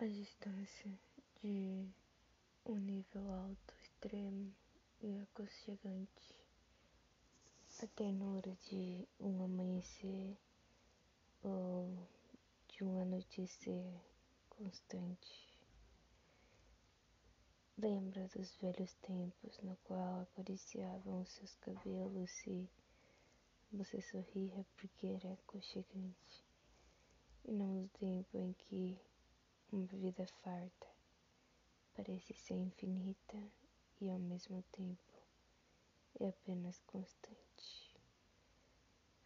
a distância de um nível alto extremo e aconchegante, a ternura de um amanhecer ou de um anoitecer constante. Lembra dos velhos tempos no qual acariciavam seus cabelos e você sorria porque era aconchegante, e não do tempo em que uma vida farta parece ser infinita e ao mesmo tempo é apenas constante.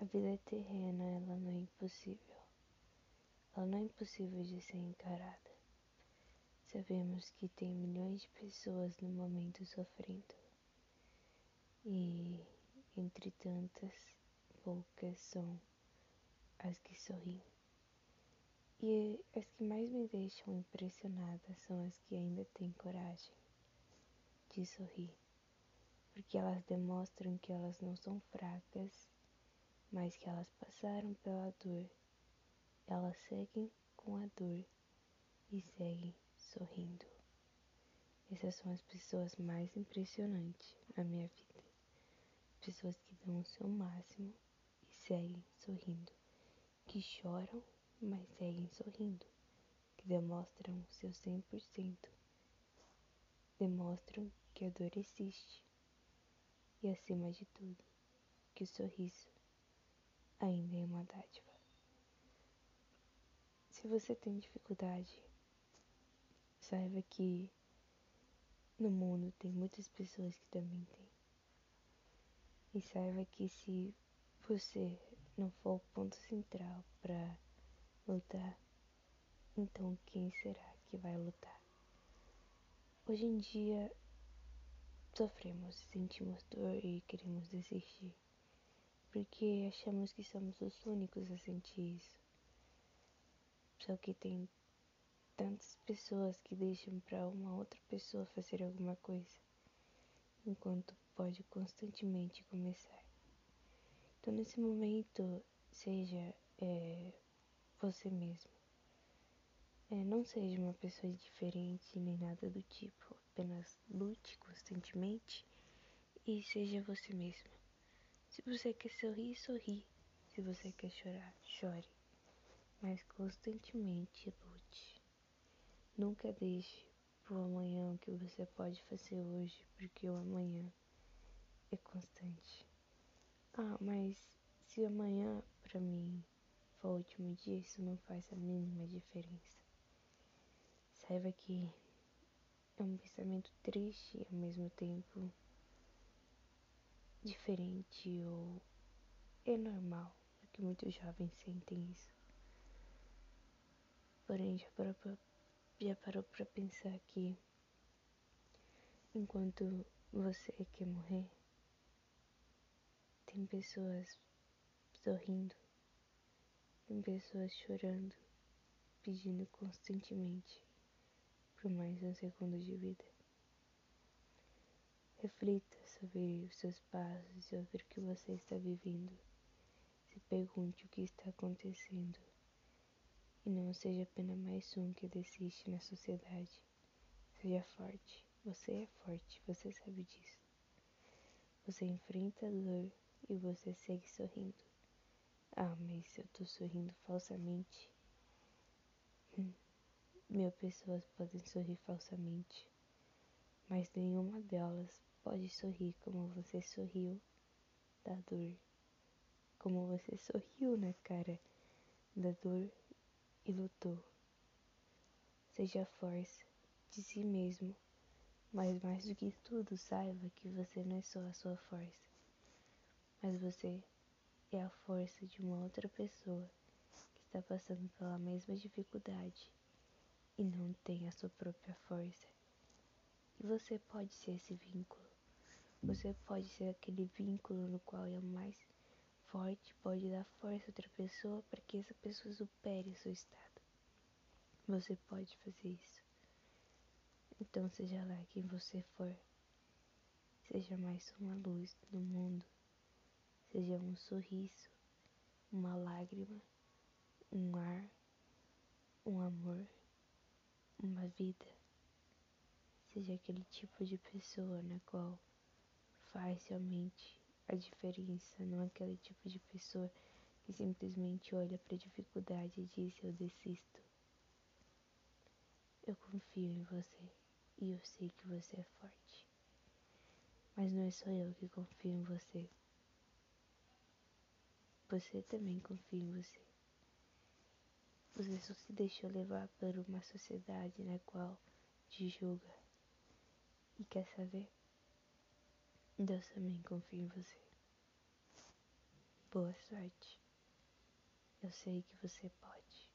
A vida terrena, ela não é impossível. Ela não é impossível de ser encarada. Sabemos que tem milhões de pessoas no momento sofrendo. E entre tantas, poucas são as que sorriem. E as que mais me deixam impressionada são as que ainda têm coragem de sorrir, porque elas demonstram que elas não são fracas, mas que elas passaram pela dor. Elas seguem com a dor e seguem sorrindo. Essas são as pessoas mais impressionantes na minha vida. Pessoas que dão o seu máximo e seguem sorrindo, que choram mas seguem sorrindo, que demonstram seu 100%, demonstram que a dor existe e, acima de tudo, que o sorriso ainda é uma dádiva. Se você tem dificuldade, saiba que no mundo tem muitas pessoas que também têm. E saiba que se você não for o ponto central para lutar, então quem será que vai lutar? Hoje em dia sofremos, sentimos dor e queremos desistir, porque achamos que somos os únicos a sentir isso. Só que tem tantas pessoas que deixam para uma outra pessoa fazer alguma coisa, enquanto pode constantemente começar. Então, nesse momento, seja é, você mesmo. É, não seja uma pessoa diferente nem nada do tipo, apenas lute constantemente e seja você mesmo. Se você quer sorrir, sorri. Se você quer chorar, chore. Mas constantemente lute. Nunca deixe pro amanhã o que você pode fazer hoje, porque o amanhã é constante. Ah, mas se amanhã para mim for o último dia, isso não faz a mínima diferença. Saiba que é um pensamento triste e ao mesmo tempo diferente ou é normal, porque muitos jovens sentem isso. Porém, já parou pra, já parou pra pensar que enquanto você quer morrer, tem pessoas sorrindo tem pessoas chorando, pedindo constantemente por mais um segundo de vida. Reflita sobre os seus passos, e sobre o que você está vivendo. Se pergunte o que está acontecendo. E não seja apenas mais um que desiste na sociedade. Seja forte. Você é forte, você sabe disso. Você enfrenta a dor e você segue sorrindo. Ah, mas eu tô sorrindo falsamente. Hum. Mil pessoas podem sorrir falsamente, mas nenhuma delas pode sorrir como você sorriu da dor, como você sorriu na cara? Da dor e lutou. Seja força de si mesmo, mas mais do que tudo, saiba que você não é só a sua força, mas você é a força de uma outra pessoa que está passando pela mesma dificuldade e não tem a sua própria força. E você pode ser esse vínculo. Você pode ser aquele vínculo no qual é mais forte, pode dar força a outra pessoa para que essa pessoa supere o seu estado. Você pode fazer isso. Então, seja lá quem você for, seja mais uma luz no mundo seja um sorriso, uma lágrima, um ar, um amor, uma vida, seja aquele tipo de pessoa na qual faz realmente a diferença, não aquele tipo de pessoa que simplesmente olha para a dificuldade e diz eu desisto. Eu confio em você e eu sei que você é forte. Mas não é só eu que confio em você. Você também confia em você. Você só se deixou levar por uma sociedade na qual te julga. E quer saber? Deus também confia em você. Boa sorte. Eu sei que você pode.